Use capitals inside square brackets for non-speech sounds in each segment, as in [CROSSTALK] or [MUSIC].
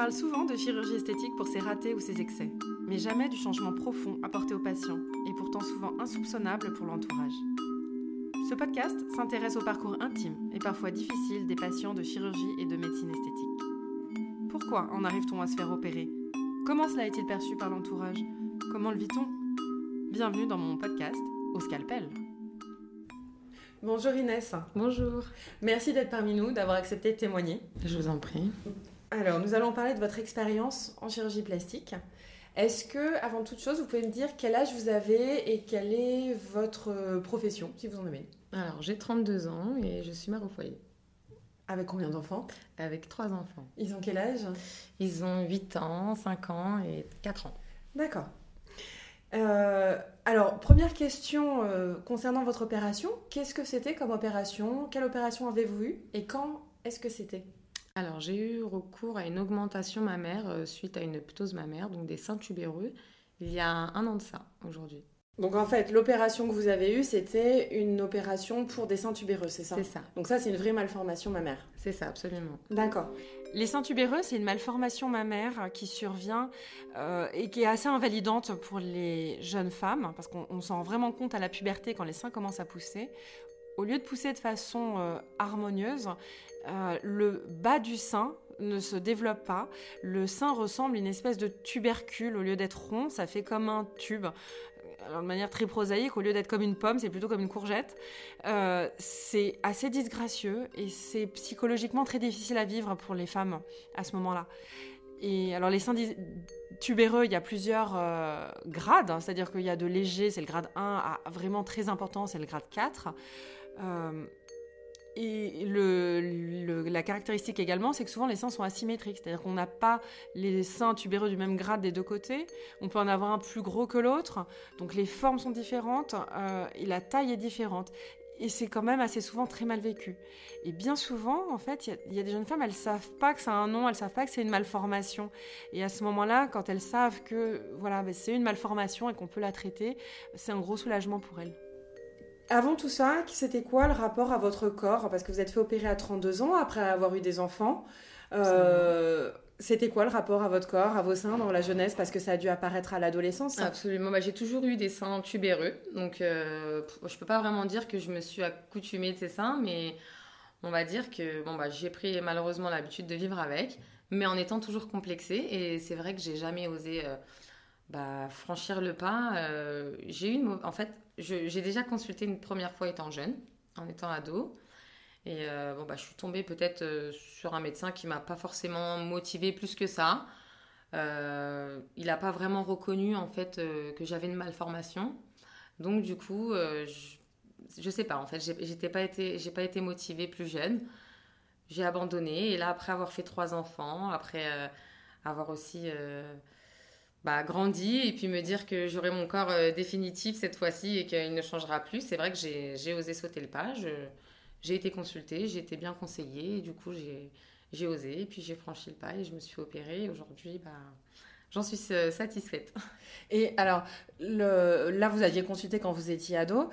parle souvent de chirurgie esthétique pour ses ratés ou ses excès, mais jamais du changement profond apporté aux patients, et pourtant souvent insoupçonnable pour l'entourage. Ce podcast s'intéresse au parcours intime et parfois difficile des patients de chirurgie et de médecine esthétique. Pourquoi en arrive-t-on à se faire opérer? Comment cela est-il perçu par l'entourage? Comment le vit-on? Bienvenue dans mon podcast Au scalpel. Bonjour Inès. Bonjour. Merci d'être parmi nous, d'avoir accepté de témoigner. Je vous en prie. Alors, nous allons parler de votre expérience en chirurgie plastique. Est-ce que, avant toute chose, vous pouvez me dire quel âge vous avez et quelle est votre profession, si vous en avez Alors, j'ai 32 ans et je suis mère au foyer. Avec combien d'enfants? Avec trois enfants. Ils ont quel âge? Ils ont 8 ans, 5 ans et 4 ans. D'accord. Euh, alors, première question euh, concernant votre opération. Qu'est-ce que c'était comme opération? Quelle opération avez-vous eue? Et quand est-ce que c'était? Alors, j'ai eu recours à une augmentation mammaire euh, suite à une ptose mammaire, donc des seins tubéreux, il y a un an de ça, aujourd'hui. Donc en fait, l'opération que vous avez eue, c'était une opération pour des seins tubéreux, c'est ça? C'est ça. Donc ça, c'est une vraie malformation mammaire. C'est ça, absolument. D'accord. Les seins tubéreux, c'est une malformation mammaire qui survient euh, et qui est assez invalidante pour les jeunes femmes, parce qu'on s'en rend vraiment compte à la puberté quand les seins commencent à pousser. Au lieu de pousser de façon euh, harmonieuse, euh, le bas du sein ne se développe pas. Le sein ressemble à une espèce de tubercule. Au lieu d'être rond, ça fait comme un tube de manière très prosaïque, au lieu d'être comme une pomme, c'est plutôt comme une courgette. Euh, c'est assez disgracieux et c'est psychologiquement très difficile à vivre pour les femmes à ce moment-là. Et alors les seins tubéreux, il y a plusieurs euh, grades, hein. c'est-à-dire qu'il y a de léger, c'est le grade 1, à vraiment très important, c'est le grade 4. Euh, et la caractéristique également, c'est que souvent les seins sont asymétriques, c'est-à-dire qu'on n'a pas les seins tubéreux du même grade des deux côtés. On peut en avoir un plus gros que l'autre, donc les formes sont différentes euh, et la taille est différente. Et c'est quand même assez souvent très mal vécu. Et bien souvent, en fait, il y, y, a des jeunes femmes, elles savent pas que ça a un nom, elles savent pas que c'est une malformation. Et à ce moment-là, quand elles savent que voilà, ben, c'est une malformation et qu'on peut la traiter, c'est un gros soulagement pour elles. Avant tout ça, c'était quoi le rapport à votre corps? Parce que vous êtes fait opérer à 32 ans après avoir eu des enfants. Euh, c'était quoi le rapport à votre corps, à vos seins dans la jeunesse? Parce que ça a dû apparaître à l'adolescence. Absolument. Bah, j'ai toujours eu des seins tubéreux. Donc, euh, je peux pas vraiment dire que je me suis accoutumée de ces seins, mais on va dire que bon, bah, j'ai pris malheureusement l'habitude de vivre avec, mais en étant toujours complexée. Et c'est vrai que j'ai jamais osé euh, bah, franchir le pas. Euh, j'ai une... En fait, j'ai déjà consulté une première fois étant jeune, en étant ado. Et euh, bon, bah, je suis tombée peut-être euh, sur un médecin qui m'a pas forcément motivée plus que ça. Il n'a pas vraiment reconnu en fait que j'avais une malformation. Donc du coup, je, je sais pas. En fait, j'étais pas été, j'ai pas été motivée plus jeune. J'ai abandonné. Et là, après avoir fait trois enfants, après avoir aussi bah, grandir et puis me dire que j'aurai mon corps euh, définitif cette fois-ci et qu'il ne changera plus. C'est vrai que j'ai osé sauter le pas. J'ai été consultée, j'ai été bien conseillée et du coup j'ai osé et puis j'ai franchi le pas et je me suis opérée. Aujourd'hui, bah, j'en suis euh, satisfaite. [LAUGHS] Et alors, le, là, vous aviez consulté quand vous étiez ado.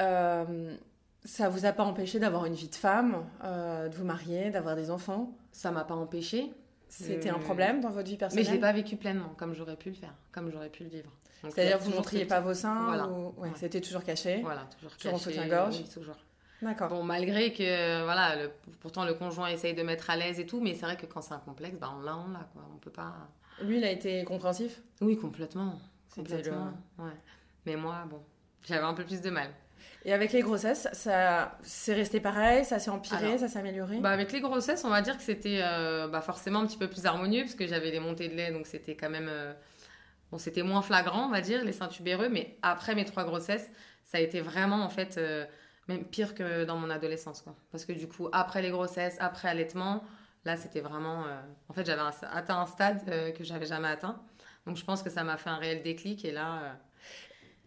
Euh, ça vous a pas empêché d'avoir une vie de femme, euh, de vous marier, d'avoir des enfants? Ça m'a pas empêché. C'était un problème dans votre vie personnelle Mais je l'ai pas vécu pleinement, comme j'aurais pu le faire, comme j'aurais pu le vivre. C'est-à-dire vous ne montriez pas vos seins voilà. ou... ouais, C'était toujours caché Voilà, toujours, caché. soutien-gorge oui, toujours. D'accord. Bon, malgré que, voilà, le, pourtant le conjoint essaye de mettre à l'aise et tout, mais c'est vrai que quand c'est un complexe, bah, on l'a, on l'a, quoi. On peut pas... Lui, il a été compréhensif? Oui, complètement. Complètement, le... ouais. Mais moi, bon, j'avais un peu plus de mal. Et avec les grossesses, ça c'est resté pareil, ça s'est empiré, Alors, ça s'est amélioré? bah Avec les grossesses, on va dire que c'était euh, bah forcément un petit peu plus harmonieux, parce que j'avais des montées de lait, donc c'était quand même. Euh, bon, c'était moins flagrant, on va dire, les seins tubéreux, mais après mes trois grossesses, ça a été vraiment, en fait, euh, même pire que dans mon adolescence, quoi. Parce que du coup, après les grossesses, après allaitement, là, c'était vraiment. en fait, j'avais atteint un stade que j'avais jamais atteint. Donc, je pense que ça m'a fait un réel déclic, et là.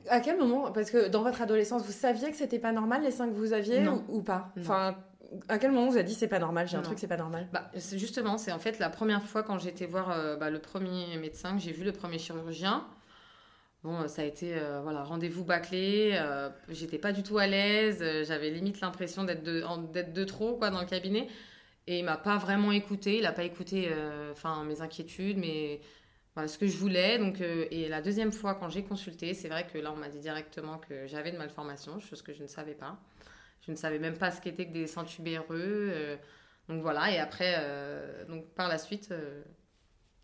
À quel moment Parce que dans votre adolescence, vous saviez que c'était pas normal les seins que vous aviez Non. ou, ou pas? Non. Enfin, à quel moment vous avez dit c'est pas normal, j'ai un Non. truc c'est pas normal? Bah, c'est justement, c'est en fait la première fois quand j'ai été voir euh, bah, le premier médecin, que j'ai vu le premier chirurgien. Bon, euh, ça a été euh, voilà, rendez-vous bâclé, euh, j'étais pas du tout à l'aise, j'avais limite l'impression d'être de, d'être de trop quoi, dans le cabinet. Et il m'a pas vraiment écouté. Il n'a pas écouté enfin mes inquiétudes, mais voilà, ce que je voulais. Donc, et la deuxième fois, quand j'ai consulté, c'est vrai que là, on m'a dit directement que j'avais une malformation, chose que je ne savais pas. Je ne savais même pas ce qu'était que des seins tubéreux. donc voilà, et après, donc par la suite,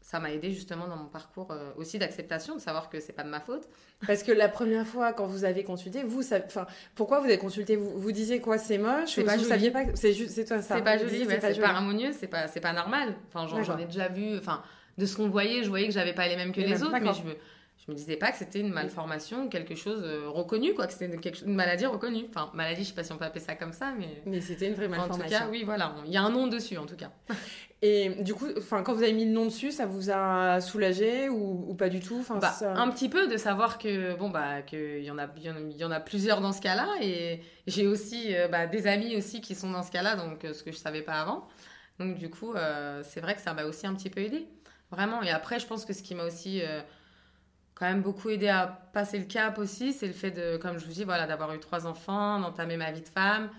ça m'a aidé justement dans mon parcours euh, aussi d'acceptation, de savoir que c'est pas de ma faute. [LAUGHS] Parce que la première fois quand vous avez consulté, vous, enfin, pourquoi vous avez consulté? Vous, vous disiez quoi C'est moche? C'est pas vous saviez pas C'est juste, c'est toi ça. C'est pas joli, c'est pas, harmonieux, c'est pas, c'est pas normal. Enfin, j'en ai déjà vu. Enfin, de ce qu'on voyait, je voyais que j'avais pas les mêmes que les autres, mais je me, je me disais pas que c'était une malformation, quelque chose euh, reconnu, quoi, que c'était une, une, maladie reconnue. Enfin, maladie, je sais pas si on peut appeler ça comme ça, mais. Mais c'était une vraie malformation. En tout cas, oui, voilà, il y a un nom dessus, en tout cas. [LAUGHS] Et du coup, enfin, quand vous avez mis le nom dessus, ça vous a soulagé ou, pas du tout? Enfin, bah, Un petit peu de savoir que bon bah qu'il y en a il y en a plusieurs dans ce cas-là et j'ai aussi euh, bah, des amis aussi qui sont dans ce cas-là donc euh, ce que je savais pas avant. Donc du coup, c'est vrai que ça m'a aussi un petit peu aidé, vraiment. Et après, je pense que ce qui m'a aussi quand même beaucoup aidé à passer le cap aussi, c'est le fait de, comme je vous dis, voilà, d'avoir eu trois enfants, d'entamer ma vie de femme.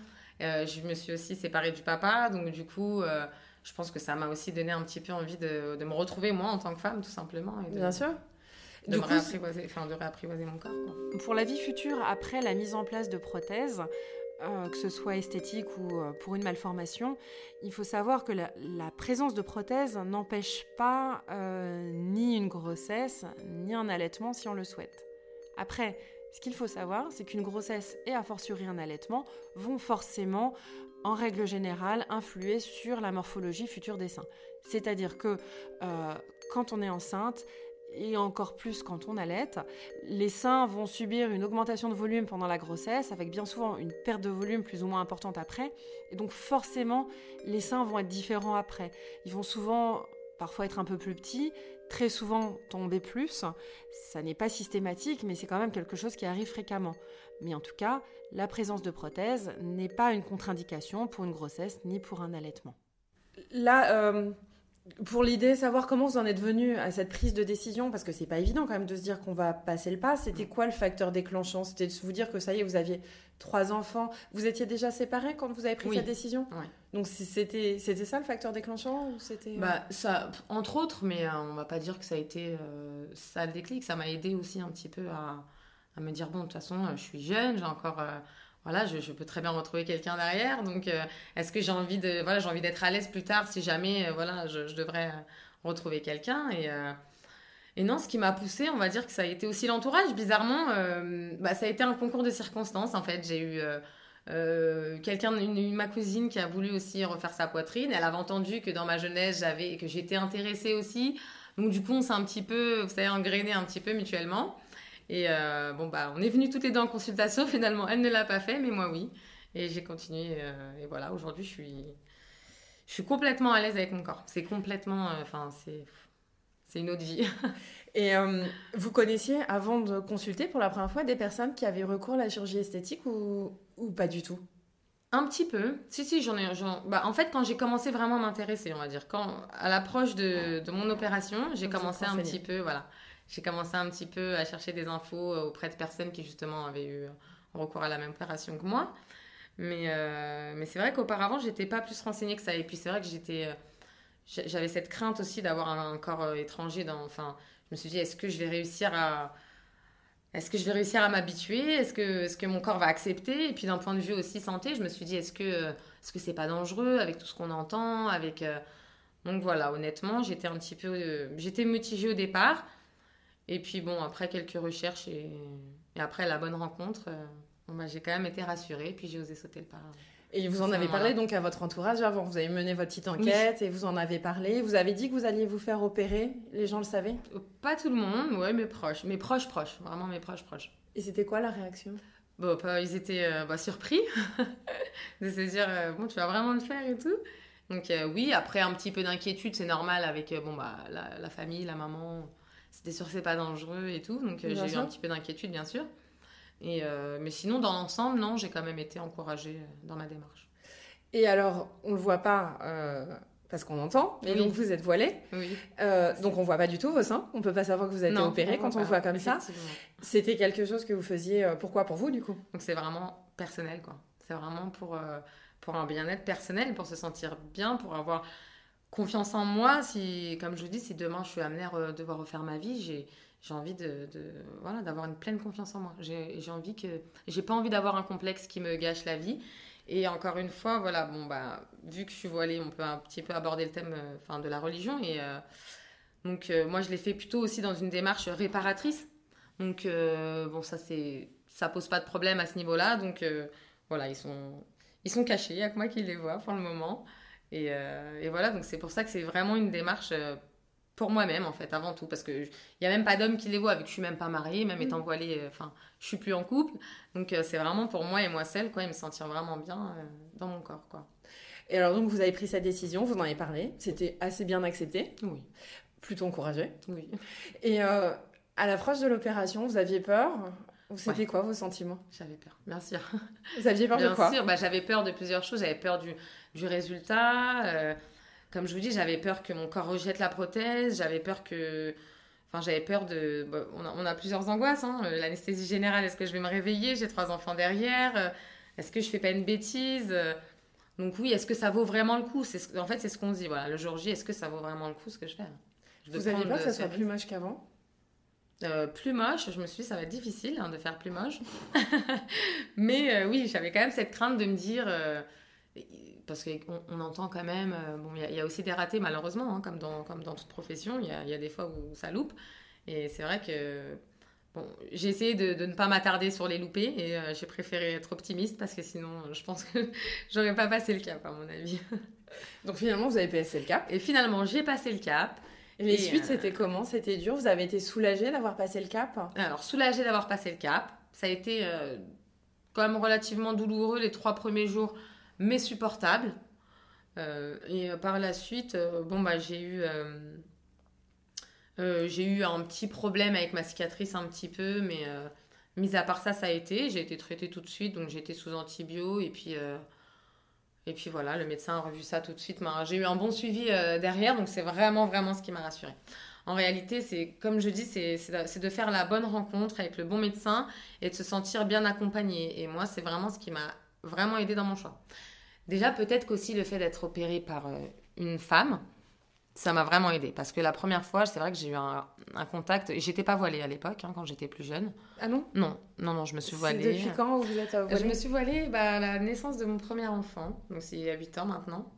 Euh, je me suis aussi séparée du papa, donc du coup, euh, je pense que ça m'a aussi donné un petit peu envie de, de, me retrouver moi en tant que femme, tout simplement. Et Bien sûr. De, me réapprivoiser, enfin, de réapprivoiser mon corps. Pour la vie future, après la mise en place de prothèses, euh, que ce soit esthétique ou euh, pour une malformation, il faut savoir que la, présence de prothèses n'empêche pas euh, ni une grossesse, ni un allaitement si on le souhaite. Après, ce qu'il faut savoir, c'est qu'une grossesse et a fortiori un allaitement vont forcément, en règle générale, influer sur la morphologie future des seins. C'est-à-dire que quand on est enceinte, et encore plus quand on allait, les seins vont subir une augmentation de volume pendant la grossesse, avec bien souvent une perte de volume plus ou moins importante après. Et donc forcément, les seins vont être différents après. Ils vont souvent parfois être un peu plus petits, très souvent tomber plus. Ça n'est pas systématique, mais c'est quand même quelque chose qui arrive fréquemment. Mais en tout cas, la présence de prothèses n'est pas une contre-indication pour une grossesse ni pour un allaitement. Là, euh, pour l'idée, savoir comment vous en êtes venu à cette prise de décision, parce que c'est pas évident quand même de se dire qu'on va passer le pas. C'était quoi le facteur déclenchant? C'était de vous dire que ça y est, vous aviez trois enfants. Vous étiez déjà séparés quand vous avez pris cette décision? Oui. Donc c'était c'était ça le facteur déclenchant ou c'était euh? bah ça entre autres, mais euh, on va pas dire que ça a été euh, ça le déclic. Ça m'a aidé aussi un petit peu à, à me dire bon de toute façon je suis jeune, j'ai encore voilà, je, peux très bien retrouver quelqu'un derrière. Donc, euh, est-ce que j'ai envie de, voilà, j'ai envie d'être à l'aise plus tard si jamais, euh, voilà, je, devrais euh, retrouver quelqu'un. Et, non, ce qui m'a poussé, on va dire que ça a été aussi l'entourage. Bizarrement, bah, ça a été un concours de circonstances. En fait, j'ai eu quelqu'un, une, ma cousine, qui a voulu aussi refaire sa poitrine. Elle avait entendu que dans ma jeunesse, j'avais, que j'étais intéressée aussi. Donc, du coup, on s'est un petit peu, vous savez, engrainé un petit peu mutuellement. Et euh, bon, bah, on est venu toutes les deux en consultation. [LAUGHS] Finalement, elle ne l'a pas fait, mais moi, oui. Et j'ai continué. Euh, et voilà, aujourd'hui, je suis, je suis complètement à l'aise avec mon corps. C'est complètement. Euh, enfin, c'est. C'est une autre vie. [LAUGHS] Et vous connaissiez, avant de consulter pour la première fois, des personnes qui avaient recours à la chirurgie esthétique ou, ou pas du tout? Un petit peu. Si, si, j'en ai. Bah, en fait, quand j'ai commencé vraiment à m'intéresser, on va dire, quand, à l'approche de, de, mon opération, j'ai commencé un petit peu, voilà j'ai commencé un petit peu à chercher des infos euh, auprès de personnes qui justement avaient eu recours à la même opération que moi. Mais, euh, mais c'est vrai qu'auparavant, j'étais pas plus renseignée que ça. Et puis c'est vrai que j'étais, euh, j'avais cette crainte aussi d'avoir un, corps étranger. Dans, enfin, je me suis dit, est-ce que je vais réussir à, est-ce que je vais réussir à m'habituer? Est-ce que, est-ce que mon corps va accepter? Et puis d'un point de vue aussi santé, je me suis dit, est-ce que, est-ce que c'est pas dangereux avec tout ce qu'on entend avec Donc voilà, honnêtement, j'étais un petit peu, j'étais mitigée au départ. Et puis bon, après quelques recherches et, après la bonne rencontre, euh, bah, j'ai quand même été rassurée, puis j'ai osé sauter le pas. Et vous en avez parlé donc à votre entourage avant, vous avez mené votre petite enquête et vous en avez parlé. Vous avez dit que vous alliez vous faire opérer, les gens le savaient? Euh, Pas tout le monde, ouais, mes proches, mes proches proches, vraiment mes proches proches. Et c'était quoi la réaction? Bon, ils étaient euh, bah, surpris. [LAUGHS] De se dire bon, tu vas vraiment le faire et tout. Donc oui, après un petit peu d'inquiétude, c'est normal avec bon bah la, la famille, la maman c'était sûr que c'est pas dangereux et tout. Donc euh, j'ai eu un petit peu d'inquiétude, bien sûr. Et, euh, mais sinon, dans l'ensemble, non, j'ai quand même été encouragée euh, dans ma démarche. Et alors, on le voit pas parce qu'on entend, mais donc vous êtes voilée. Oui. donc on voit pas du tout vos seins. On peut pas savoir que vous êtes été opérée quand on voit comme ça. C'était quelque chose que vous faisiez. pourquoi pour vous du coup? Donc c'est vraiment personnel, quoi. C'est vraiment pour pour un bien-être personnel, pour se sentir bien, pour avoir confiance en moi. Si, comme je vous dis, si demain je suis amenée à devoir refaire ma vie, j'ai envie de, voilà d'avoir une pleine confiance en moi. J'ai envie que j'ai pas envie d'avoir un complexe qui me gâche la vie. Et encore une fois, voilà, bon bah vu que je suis voilée, on peut un petit peu aborder le thème, euh, enfin de la religion. Et euh, donc euh, moi je l'ai fait plutôt aussi dans une démarche réparatrice. Donc bon ça c'est ça pose pas de problème à ce niveau-là. Donc voilà ils sont ils sont cachés, il y a que moi qui les vois pour le moment. Et, et voilà donc c'est pour ça que c'est vraiment une démarche pour moi-même en fait avant tout parce que il y a même pas d'homme qui les voit vu que je suis même pas mariée même étant mm. voilée euh, enfin je suis plus en couple. Donc euh, c'est vraiment pour moi et moi seule quoi et me sentir vraiment bien euh, dans mon corps quoi. Et alors donc vous avez pris cette décision vous en avez parlé c'était assez bien accepté. Oui. Plutôt encouragé. Oui. Et à l'approche de l'opération vous aviez peur? C'était quoi vos sentiments? J'avais peur, bien sûr. Vous aviez peur de quoi? Bien sûr, bah, j'avais peur de plusieurs choses. J'avais peur du, du résultat, comme je vous dis, j'avais peur que mon corps rejette la prothèse, j'avais peur que. Enfin, j'avais peur de. on, a, plusieurs angoisses. Hein. Euh, l'anesthésie générale, est-ce que je vais me réveiller J'ai trois enfants derrière. Euh, est-ce que je fais pas une bêtise euh, Donc, oui, est-ce que ça vaut vraiment le coup? En fait, c'est ce qu'on se dit. Voilà, le jour J, est-ce que ça vaut vraiment le coup ce que je fais? Vous aviez peur que ça soit plus moche qu'avant? Plus moche, je me suis dit, ça va être difficile hein, de faire plus moche. [LAUGHS] Mais oui, j'avais quand même cette crainte de me dire, parce qu'on on entend quand même, euh, bon, il y, a aussi des ratés malheureusement, hein, comme, dans, comme dans toute profession, il y a, des fois où ça loupe. Et c'est vrai que bon, j'ai essayé de, ne pas m'attarder sur les loupés et euh, j'ai préféré être optimiste parce que sinon je pense que [LAUGHS] j'aurais pas passé le cap à mon avis. [LAUGHS] Donc finalement vous avez passé le cap Et finalement j'ai passé le cap. Et les suites euh, c'était comment? C'était dur? Vous avez été soulagée d'avoir passé le cap? Alors soulagée d'avoir passé le cap. Ça a été quand même relativement douloureux les trois premiers jours mais supportable. Euh, et euh, par la suite, euh, bon, bah, j'ai eu, j'ai eu un petit problème avec ma cicatrice un petit peu, mais mis à part ça, ça a été. J'ai été traitée tout de suite, donc j'étais sous antibio et puis. Et puis voilà, le médecin a revu ça tout de suite. J'ai eu un bon suivi derrière, donc c'est vraiment, vraiment ce qui m'a rassurée. En réalité, c'est comme je dis, c'est de faire la bonne rencontre avec le bon médecin et de se sentir bien accompagné. Et moi, c'est vraiment ce qui m'a vraiment aidé dans mon choix. Déjà, peut-être qu'aussi le fait d'être opérée par euh, une femme, ça m'a vraiment aidé. Parce que la première fois, c'est vrai que j'ai eu un, contact. J'étais pas voilée à l'époque, hein, quand j'étais plus jeune. Ah non Non, non, non, je me suis voilée. Depuis quand vous êtes voilée Je me suis voilée bah, à la naissance de mon premier enfant. Donc, c'est il y a 8 ans maintenant.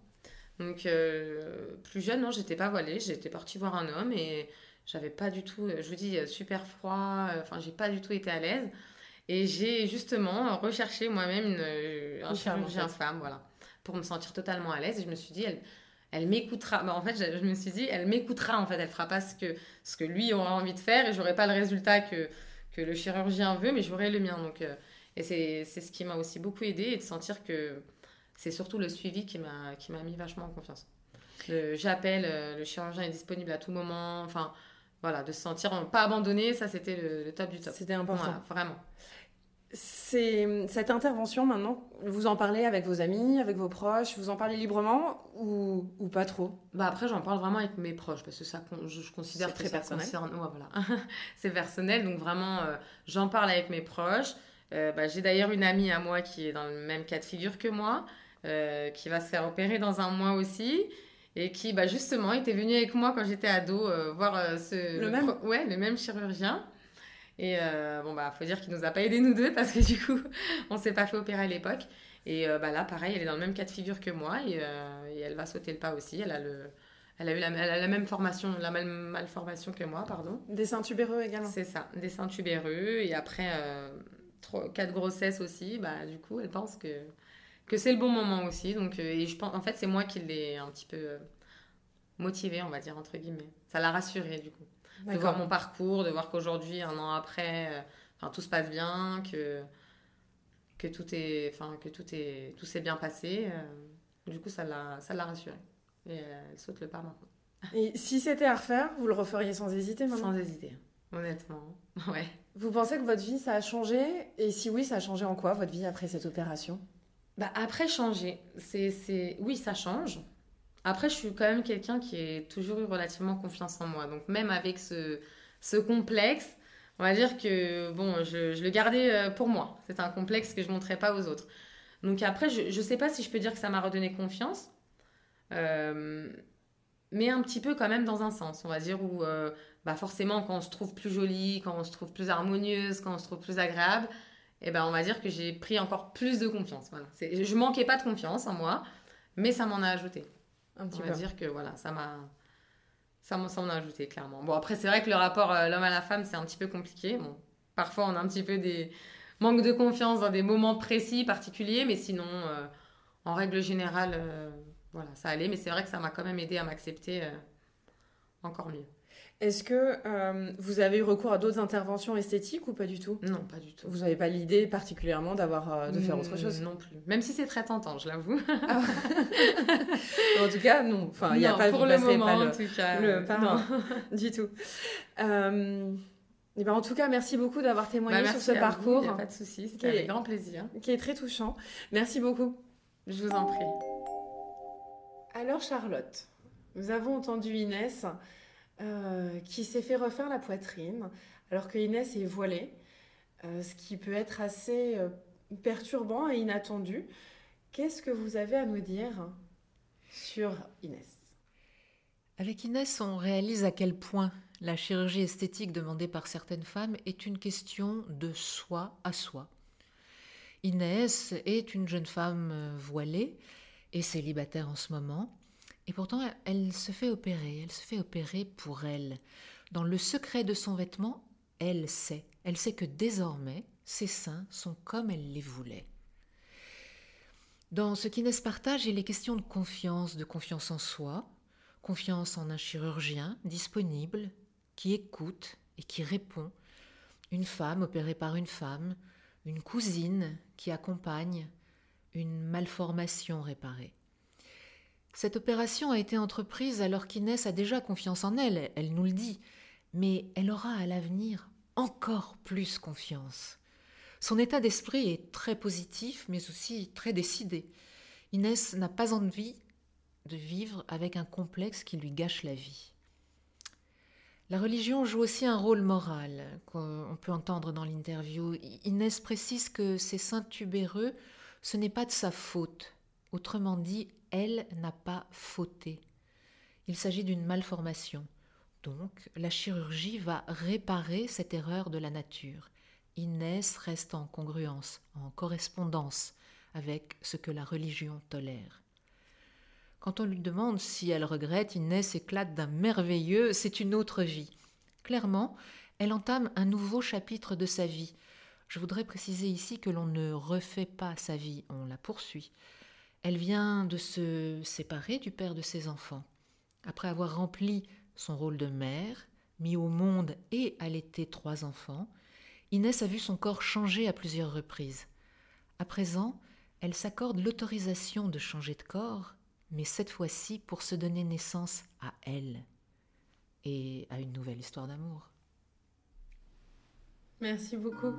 Donc, euh, plus jeune, non, j'étais pas voilée. J'étais partie voir un homme et j'avais pas du tout, je vous dis, super froid. Enfin, j'ai pas du tout été à l'aise. Et j'ai justement recherché moi-même une, un chirurgien femme, voilà pour me sentir totalement à l'aise. Et je me suis dit, elle, elle m'écoutera. Bah, en fait, je, me suis dit, elle m'écoutera. En fait, elle fera pas ce que, ce que lui aura envie de faire et j'aurai pas le résultat que, que le chirurgien veut, mais j'aurai le mien. Donc, euh, et c'est, c'est ce qui m'a aussi beaucoup aidé et de sentir que c'est surtout le suivi qui m'a, qui m'a mis vachement en confiance. j'appelle, euh, le chirurgien est disponible à tout moment. Enfin, voilà, de se sentir pas abandonné, ça c'était le, top du top. C'était important. vraiment. C'est cette intervention maintenant, vous en parlez avec vos amis, avec vos proches, vous en parlez librement ou, ou pas trop? Bah après j'en parle vraiment avec mes proches parce que ça je, considère que très ça personnel. concerne voilà. [LAUGHS] c'est personnel donc vraiment euh, j'en parle avec mes proches. Euh, bah, j'ai d'ailleurs une amie à moi qui est dans le même cas de figure que moi, euh, qui va se faire opérer dans un mois aussi et qui bah, justement était venue avec moi quand j'étais ado voir ce le, même? ouais le même chirurgien et euh, bon, bah, faut dire qu'il nous a pas aidés nous deux parce que du coup, [LAUGHS] on s'est pas fait opérer à l'époque. Et euh, bah, là, pareil, elle est dans le même cas de figure que moi et, euh, et, elle va sauter le pas aussi. Elle a, le, elle a eu la, elle a la même formation, la même malformation que moi, pardon. Des seins tubéreux également. C'est ça, des seins tubéreux. Et après, quatre grossesses aussi, bah, du coup, elle pense que, que c'est le bon moment aussi. Donc, et je pense, en fait, c'est moi qui l'ai un petit peu motivée, on va dire, entre guillemets. Ça l'a rassurée, du coup de voir mon parcours, de voir qu'aujourd'hui, un an après, euh, enfin, tout se passe bien, que, que tout est, enfin, que tout est, tout s'est bien passé. Euh, du coup, ça l'a, ça l'a rassurée. Et elle saute le pas maintenant. Et si c'était à refaire, vous le referiez sans hésiter maintenant? Sans hésiter, honnêtement. [LAUGHS] Ouais. Vous pensez que votre vie, ça a changé? Et si oui, ça a changé en quoi, votre vie, après cette opération? Bah après changer, c'est, c'est oui ça change, après, je suis quand même quelqu'un qui a toujours eu relativement confiance en moi. Donc, même avec ce, complexe, on va dire que bon, je, le gardais euh, pour moi. C'est un complexe que je ne montrais pas aux autres. Donc après, je ne sais pas si je peux dire que ça m'a redonné confiance, euh, mais un petit peu quand même dans un sens, on va dire, où euh, bah forcément quand on se trouve plus jolie, quand on se trouve plus harmonieuse, quand on se trouve plus agréable, eh ben on va dire que j'ai pris encore plus de confiance. Voilà. Je manquais pas de confiance en moi, mais ça m'en a ajouté. Un petit on va dire que voilà, ça m'a ça m'en a ajouté clairement. Bon après c'est vrai que le rapport euh, l'homme à la femme c'est un petit peu compliqué. Bon, parfois on a un petit peu des manque de confiance dans des moments précis, particuliers, mais sinon, euh, en règle générale, euh, voilà, ça allait. Mais c'est vrai que ça m'a quand même aidé à m'accepter euh, encore mieux. Est-ce que vous avez eu recours à d'autres interventions esthétiques ou pas du tout? Non, pas du tout. Vous n'avez pas l'idée particulièrement d'avoir de faire autre chose? Non plus. Même si c'est très tentant, je l'avoue. Ah. [LAUGHS] en tout cas, non. Enfin, il n'y a pas pour le moment, pas le, en tout cas. Le, non, [LAUGHS] du tout. Eh ben, en tout cas, merci beaucoup d'avoir témoigné bah, sur ce parcours. Il n'y a pas de souci, c'était avec grand plaisir. Qui est très touchant. Merci beaucoup. Je vous en prie. Alors Charlotte, nous avons entendu Inès euh, qui s'est fait refaire la poitrine alors que Inès est voilée, euh, ce qui peut être assez euh, perturbant et inattendu. Qu'est-ce que vous avez à nous dire sur Inès? Avec Inès, on réalise à quel point la chirurgie esthétique demandée par certaines femmes est une question de soi à soi. Inès est une jeune femme voilée et célibataire en ce moment, et pourtant elle se fait opérer, elle se fait opérer pour elle. Dans le secret de son vêtement, elle sait, elle sait que désormais ses seins sont comme elle les voulait. Dans ce qu'Inès partage, il est question de confiance, de confiance en soi, confiance en un chirurgien disponible, qui écoute et qui répond, une femme opérée par une femme, une cousine qui accompagne, une malformation réparée. Cette opération a été entreprise alors qu'Inès a déjà confiance en elle, elle nous le dit, mais elle aura à l'avenir encore plus confiance. Son état d'esprit est très positif, mais aussi très décidé. Inès n'a pas envie de vivre avec un complexe qui lui gâche la vie. La religion joue aussi un rôle moral, qu'on peut entendre dans l'interview. Inès précise que ces saints tubéreux, ce n'est pas de sa faute. Autrement dit, elle n'a pas fauté. Il s'agit d'une malformation. Donc, la chirurgie va réparer cette erreur de la nature. Inès reste en congruence, en correspondance avec ce que la religion tolère. Quand on lui demande si elle regrette, Inès éclate d'un merveilleux c'est une autre vie. Clairement, elle entame un nouveau chapitre de sa vie. Je voudrais préciser ici que l'on ne refait pas sa vie, on la poursuit. Elle vient de se séparer du père de ses enfants. Après avoir rempli son rôle de mère, mis au monde et allaité trois enfants, Inès a vu son corps changer à plusieurs reprises. À présent, elle s'accorde l'autorisation de changer de corps mais cette fois-ci pour se donner naissance à elle et à une nouvelle histoire d'amour. Merci beaucoup.